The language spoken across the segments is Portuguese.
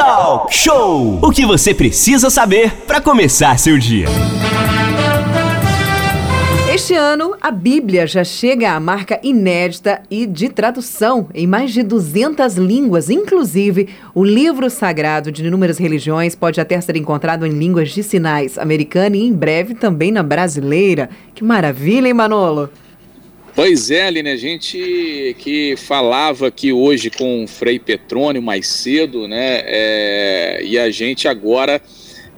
Talk Show! O que você precisa saber para começar seu dia. Este ano, a Bíblia já chega à marca inédita e de tradução em mais de 200 línguas, inclusive o livro sagrado de inúmeras religiões pode até ser encontrado em línguas de sinais americana e em breve também na brasileira. Que maravilha, hein, Manolo? Pois é, Aline, a gente que falava aqui hoje com o Frei Petrônio mais cedo, né? É, e a gente agora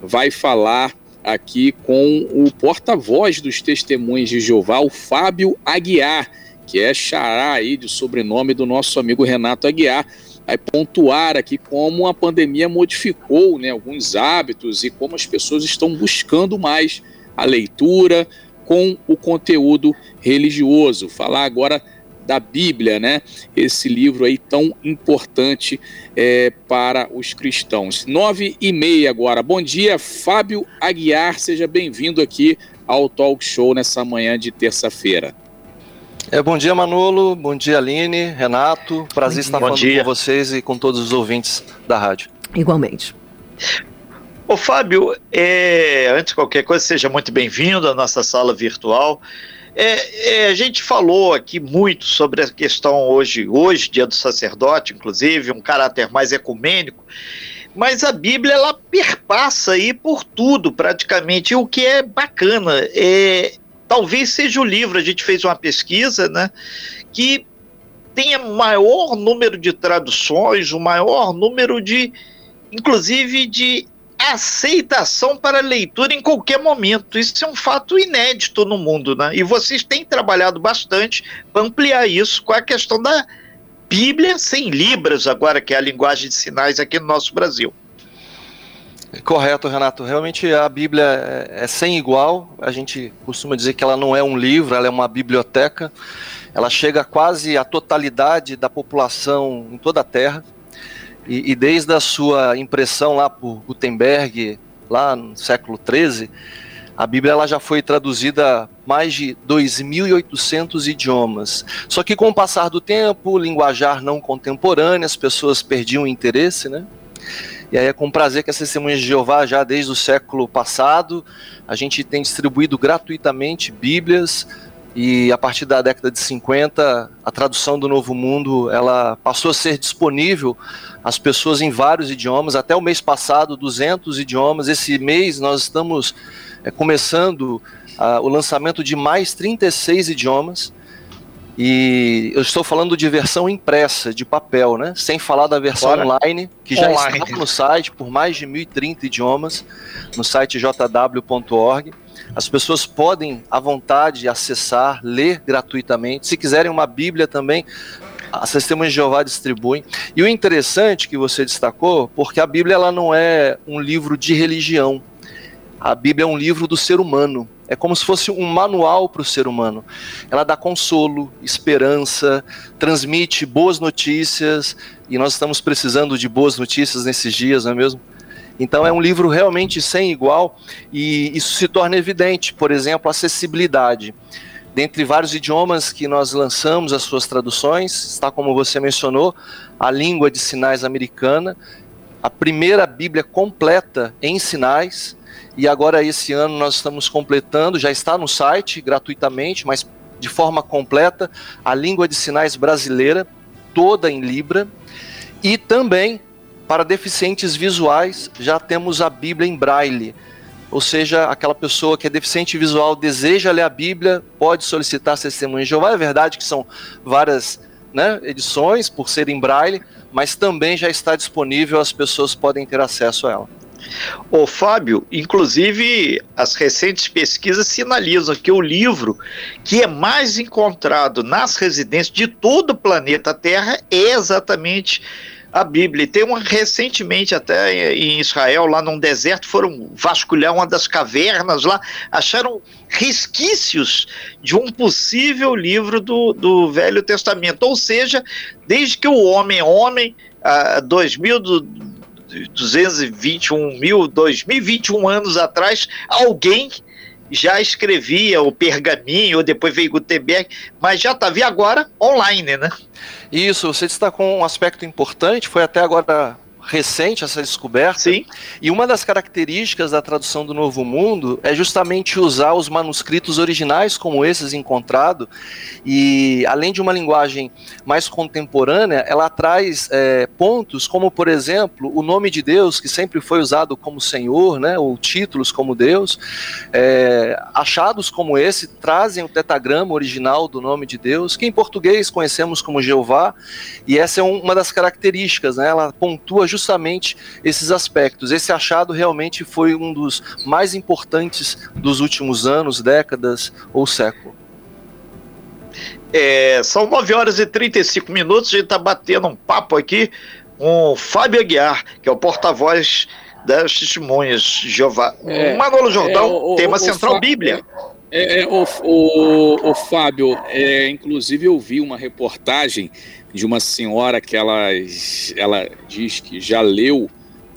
vai falar aqui com o porta-voz dos testemunhos de Jeová, o Fábio Aguiar, que é xará aí de sobrenome do nosso amigo Renato Aguiar. Vai pontuar aqui como a pandemia modificou né, alguns hábitos e como as pessoas estão buscando mais a leitura, com o conteúdo religioso. Falar agora da Bíblia, né? Esse livro aí tão importante é, para os cristãos. Nove e meia agora. Bom dia, Fábio Aguiar. Seja bem-vindo aqui ao Talk Show nessa manhã de terça-feira. É, bom dia, Manolo. Bom dia, Aline, Renato. Prazer estar falando com vocês e com todos os ouvintes da rádio. Igualmente. Ô Fábio, é, antes de qualquer coisa, seja muito bem-vindo à nossa sala virtual. É, é, a gente falou aqui muito sobre a questão hoje, hoje, dia do sacerdote, inclusive, um caráter mais ecumênico, mas a Bíblia ela perpassa aí por tudo, praticamente, e o que é bacana. É, talvez seja o livro, a gente fez uma pesquisa, né, que tenha maior número de traduções, o maior número de, inclusive, de aceitação para leitura em qualquer momento. Isso é um fato inédito no mundo, né? E vocês têm trabalhado bastante para ampliar isso com a questão da Bíblia sem libras, agora que é a linguagem de sinais aqui no nosso Brasil. Correto, Renato. Realmente a Bíblia é, é sem igual. A gente costuma dizer que ela não é um livro, ela é uma biblioteca. Ela chega quase à totalidade da população em toda a Terra. E, e, desde a sua impressão lá por Gutenberg, lá no século XIII, a Bíblia ela já foi traduzida mais de 2.800 idiomas. Só que com o passar do tempo, linguajar não contemporâneo, as pessoas perdiam o interesse, né? E aí é com prazer que as testemunhas de Jeová, já desde o século passado, a gente tem distribuído gratuitamente Bíblias e a partir da década de 50, a tradução do Novo Mundo, ela passou a ser disponível às pessoas em vários idiomas. Até o mês passado, 200 idiomas. Esse mês nós estamos é, começando uh, o lançamento de mais 36 idiomas. E eu estou falando de versão impressa, de papel, né? Sem falar da versão Fora. online, que já online. está no site por mais de 1.030 idiomas, no site jw.org. As pessoas podem, à vontade, acessar, ler gratuitamente. Se quiserem uma Bíblia também, as testemunhas de Jeová distribuem. E o interessante que você destacou, porque a Bíblia ela não é um livro de religião. A Bíblia é um livro do ser humano. É como se fosse um manual para o ser humano. Ela dá consolo, esperança, transmite boas notícias, e nós estamos precisando de boas notícias nesses dias, não é mesmo? Então é um livro realmente sem igual e isso se torna evidente, por exemplo, acessibilidade. Dentre vários idiomas que nós lançamos as suas traduções, está como você mencionou, a língua de sinais americana, a primeira Bíblia completa em sinais, e agora esse ano nós estamos completando, já está no site gratuitamente, mas de forma completa, a língua de sinais brasileira, toda em Libra, e também para deficientes visuais, já temos a Bíblia em braille ou seja, aquela pessoa que é deficiente visual deseja ler a Bíblia, pode solicitar testemunho de Jeová. É verdade que são várias né, edições, por ser em braille, mas também já está disponível, as pessoas podem ter acesso a ela. Ô Fábio, inclusive as recentes pesquisas sinalizam que o livro que é mais encontrado nas residências de todo o planeta Terra é exatamente a Bíblia. Tem uma recentemente até em Israel, lá num deserto, foram vasculhar uma das cavernas lá, acharam resquícios de um possível livro do, do Velho Testamento. Ou seja, desde que o homem é homem, a 2.221 mil, 2021 anos atrás, alguém já escrevia o pergaminho, depois veio Gutenberg, mas já estava, e agora online, né? Isso, você destacou um aspecto importante, foi até agora recente essa descoberta. Sim. E uma das características da tradução do Novo Mundo é justamente usar os manuscritos originais como esses encontrados. E além de uma linguagem mais contemporânea, ela traz é, pontos como, por exemplo, o nome de Deus, que sempre foi usado como Senhor, né, ou títulos como Deus. É, achados como esse trazem o tetagrama original do nome de Deus, que em português conhecemos como Jeová. E essa é uma das características, né, ela pontua justamente esses aspectos. Esse achado realmente foi um dos mais importantes dos últimos anos, décadas ou século. É, são 9 horas e 35 minutos, a gente está batendo um papo aqui com o Fábio Aguiar, que é o porta-voz das testemunhas de Jeová. É, Manolo Jordão, é, o, tema o, central, o Bíblia. É, é, o, o, o, Fábio, é, inclusive eu vi uma reportagem de uma senhora que ela, ela diz que já leu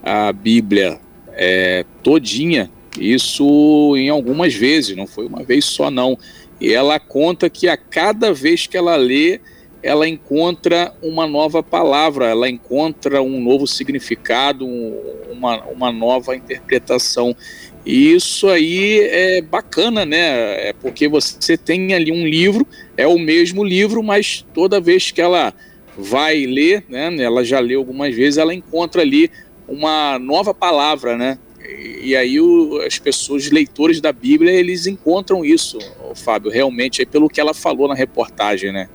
a Bíblia é, todinha, isso em algumas vezes, não foi uma vez só não. E ela conta que a cada vez que ela lê, ela encontra uma nova palavra, ela encontra um novo significado, uma, uma nova interpretação. E isso aí é bacana, né? É porque você tem ali um livro, é o mesmo livro, mas toda vez que ela vai ler, né? Ela já leu algumas vezes, ela encontra ali uma nova palavra, né? E aí o, as pessoas, leitores da Bíblia, eles encontram isso, Fábio, realmente, é pelo que ela falou na reportagem, né?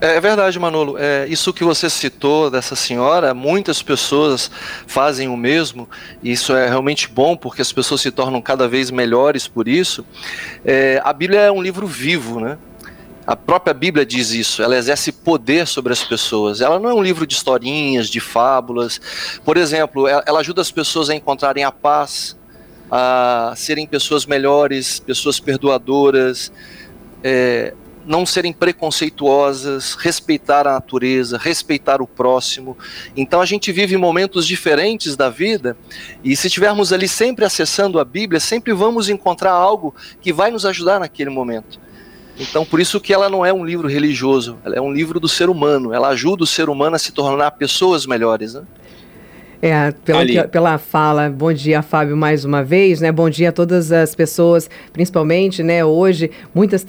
É, é verdade, Manolo. É, isso que você citou dessa senhora, muitas pessoas fazem o mesmo, e isso é realmente bom porque as pessoas se tornam cada vez melhores por isso. É, a Bíblia é um livro vivo, né? A própria Bíblia diz isso, ela exerce poder sobre as pessoas. Ela não é um livro de historinhas, de fábulas. Por exemplo, ela ajuda as pessoas a encontrarem a paz, a serem pessoas melhores, pessoas perdoadoras, é, não serem preconceituosas, respeitar a natureza, respeitar o próximo. Então a gente vive momentos diferentes da vida e se estivermos ali sempre acessando a Bíblia, sempre vamos encontrar algo que vai nos ajudar naquele momento. Então por isso que ela não é um livro religioso, ela é um livro do ser humano, ela ajuda o ser humano a se tornar pessoas melhores. Né? É, pela, que, pela fala, bom dia, Fábio, mais uma vez, né? Bom dia a todas as pessoas, principalmente, né, hoje, muitas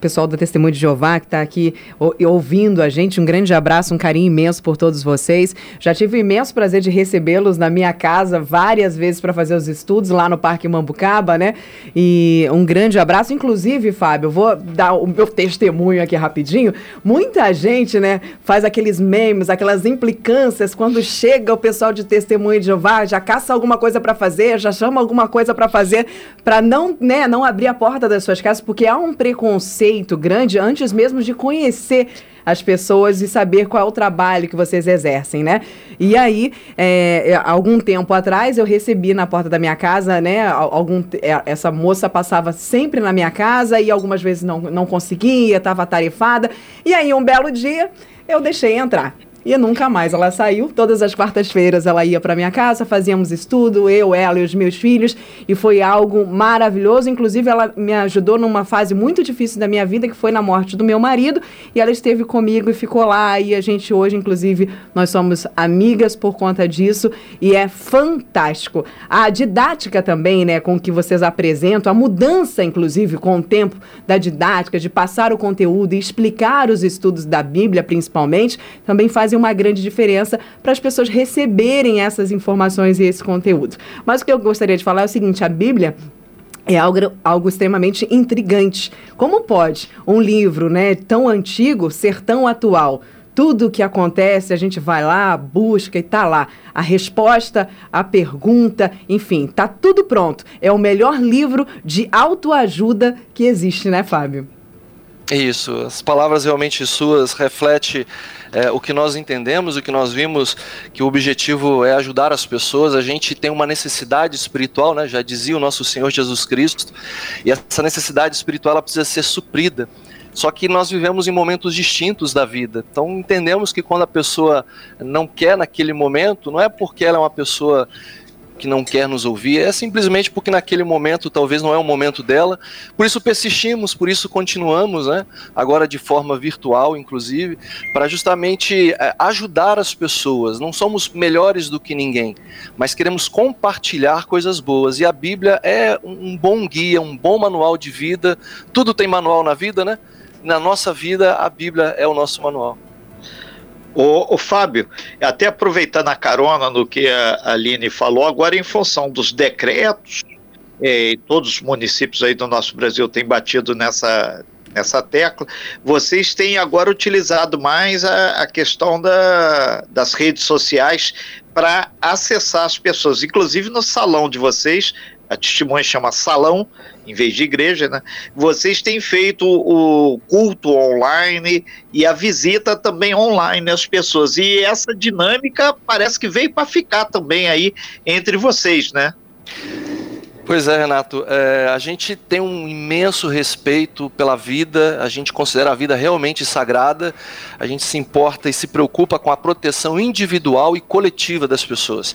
pessoal da Testemunho de Jeová que está aqui ouvindo a gente. Um grande abraço, um carinho imenso por todos vocês. Já tive o imenso prazer de recebê-los na minha casa várias vezes para fazer os estudos lá no Parque Mambucaba, né? E um grande abraço. Inclusive, Fábio, vou dar o meu testemunho aqui rapidinho. Muita gente, né, faz aqueles memes, aquelas implicâncias quando chega o pessoal de testemunho de Jeová, já caça alguma coisa para fazer, já chama alguma coisa para fazer, para não, né, não abrir a porta das suas casas, porque há um preconceito grande antes mesmo de conhecer as pessoas e saber qual é o trabalho que vocês exercem, né? E aí, é, algum tempo atrás, eu recebi na porta da minha casa, né? Algum, é, essa moça passava sempre na minha casa e algumas vezes não, não conseguia, estava tarefada. E aí, um belo dia, eu deixei entrar. E nunca mais ela saiu. Todas as quartas-feiras ela ia para minha casa, fazíamos estudo, eu, ela e os meus filhos, e foi algo maravilhoso. Inclusive, ela me ajudou numa fase muito difícil da minha vida, que foi na morte do meu marido, e ela esteve comigo e ficou lá. E a gente hoje, inclusive, nós somos amigas por conta disso, e é fantástico. A didática também, né, com que vocês apresentam, a mudança, inclusive, com o tempo da didática, de passar o conteúdo e explicar os estudos da Bíblia, principalmente, também faz fazem uma grande diferença para as pessoas receberem essas informações e esse conteúdo. Mas o que eu gostaria de falar é o seguinte: a Bíblia é algo, algo extremamente intrigante. Como pode um livro né, tão antigo ser tão atual? Tudo o que acontece, a gente vai lá, busca e tá lá. A resposta, a pergunta, enfim, tá tudo pronto. É o melhor livro de autoajuda que existe, né, Fábio? Isso, as palavras realmente suas refletem é, o que nós entendemos, o que nós vimos, que o objetivo é ajudar as pessoas. A gente tem uma necessidade espiritual, né? já dizia o nosso Senhor Jesus Cristo, e essa necessidade espiritual ela precisa ser suprida. Só que nós vivemos em momentos distintos da vida. Então entendemos que quando a pessoa não quer naquele momento, não é porque ela é uma pessoa que não quer nos ouvir, é simplesmente porque naquele momento talvez não é o momento dela. Por isso persistimos, por isso continuamos, né? Agora de forma virtual, inclusive, para justamente é, ajudar as pessoas. Não somos melhores do que ninguém, mas queremos compartilhar coisas boas. E a Bíblia é um bom guia, um bom manual de vida. Tudo tem manual na vida, né? Na nossa vida, a Bíblia é o nosso manual. O, o, Fábio, até aproveitando a carona no que a Aline falou, agora em função dos decretos, é, todos os municípios aí do nosso Brasil têm batido nessa, nessa tecla, vocês têm agora utilizado mais a, a questão da, das redes sociais para acessar as pessoas. Inclusive no salão de vocês, a testemunha chama salão, em vez de igreja, né? Vocês têm feito o culto online e a visita também online às pessoas. E essa dinâmica parece que veio para ficar também aí entre vocês, né? Pois é, Renato. É, a gente tem um imenso respeito pela vida, a gente considera a vida realmente sagrada, a gente se importa e se preocupa com a proteção individual e coletiva das pessoas.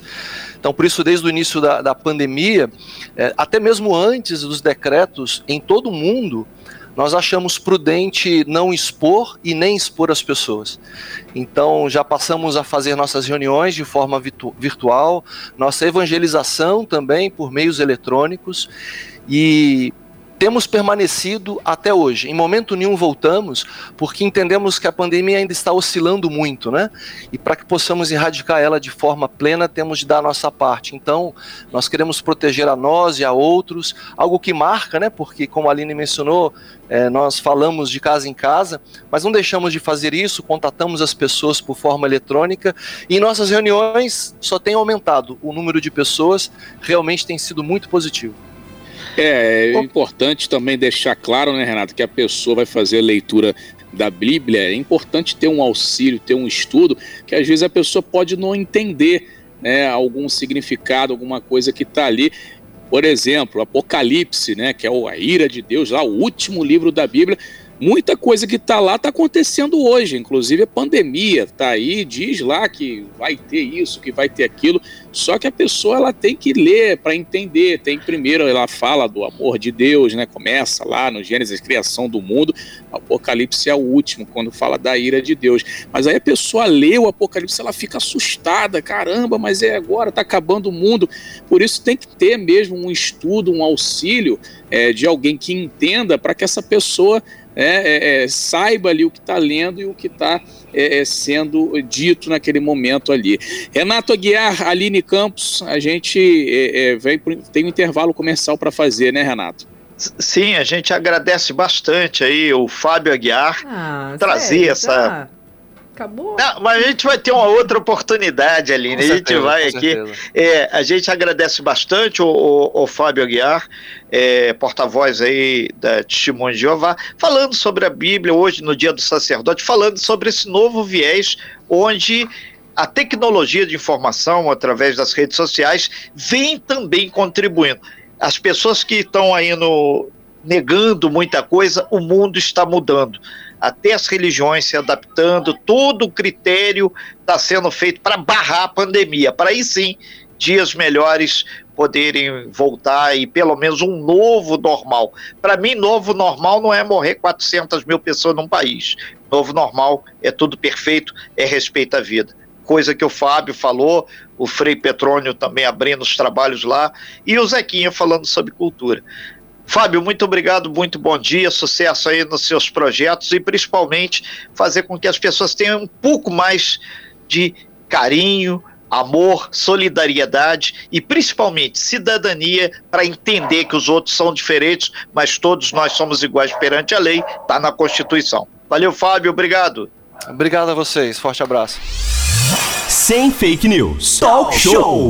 Então, por isso, desde o início da, da pandemia, é, até mesmo antes dos decretos em todo o mundo, nós achamos prudente não expor e nem expor as pessoas. Então, já passamos a fazer nossas reuniões de forma virtu virtual, nossa evangelização também por meios eletrônicos e temos permanecido até hoje. Em momento nenhum voltamos, porque entendemos que a pandemia ainda está oscilando muito, né? E para que possamos erradicar ela de forma plena, temos de dar a nossa parte. Então, nós queremos proteger a nós e a outros, algo que marca, né? Porque, como a Aline mencionou, é, nós falamos de casa em casa, mas não deixamos de fazer isso, contatamos as pessoas por forma eletrônica e em nossas reuniões só tem aumentado o número de pessoas, realmente tem sido muito positivo. É, é importante também deixar claro, né, Renato, que a pessoa vai fazer a leitura da Bíblia, é importante ter um auxílio, ter um estudo, que às vezes a pessoa pode não entender né, algum significado, alguma coisa que está ali. Por exemplo, Apocalipse, né, que é a ira de Deus, lá, o último livro da Bíblia, muita coisa que está lá está acontecendo hoje, inclusive a pandemia está aí, diz lá que vai ter isso, que vai ter aquilo, só que a pessoa ela tem que ler para entender. Tem primeiro ela fala do amor de Deus, né? Começa lá no Gênesis, criação do mundo. Apocalipse é o último quando fala da ira de Deus. Mas aí a pessoa lê o Apocalipse, ela fica assustada, caramba, mas é agora, está acabando o mundo. Por isso tem que ter mesmo um estudo, um auxílio é, de alguém que entenda para que essa pessoa é, é, é, saiba ali o que está lendo e o que está é, é, sendo dito naquele momento ali. Renato Aguiar, Aline Campos, a gente é, vem, tem um intervalo comercial para fazer, né, Renato? Sim, a gente agradece bastante aí o Fábio Aguiar ah, trazer sério? essa. Tá acabou. Não, mas a gente vai ter uma outra oportunidade, Aline. Com a gente certeza, vai aqui. É, a gente agradece bastante o, o, o Fábio Aguiar, é, porta-voz aí da Testemunho de Jeová, falando sobre a Bíblia hoje, no Dia do Sacerdote, falando sobre esse novo viés onde a tecnologia de informação através das redes sociais vem também contribuindo. As pessoas que estão aí no negando muita coisa, o mundo está mudando até as religiões se adaptando, todo o critério está sendo feito para barrar a pandemia, para aí sim dias melhores poderem voltar e pelo menos um novo normal. Para mim, novo normal não é morrer 400 mil pessoas num país. Novo normal é tudo perfeito, é respeito à vida. Coisa que o Fábio falou, o Frei Petrônio também abrindo os trabalhos lá, e o Zequinha falando sobre cultura. Fábio, muito obrigado, muito bom dia, sucesso aí nos seus projetos e principalmente fazer com que as pessoas tenham um pouco mais de carinho, amor, solidariedade e principalmente cidadania para entender que os outros são diferentes, mas todos nós somos iguais perante a lei, está na Constituição. Valeu, Fábio, obrigado. Obrigado a vocês, forte abraço. Sem fake news. Talk show.